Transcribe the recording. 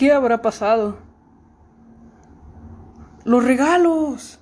¿Qué habrá pasado? Los regalos.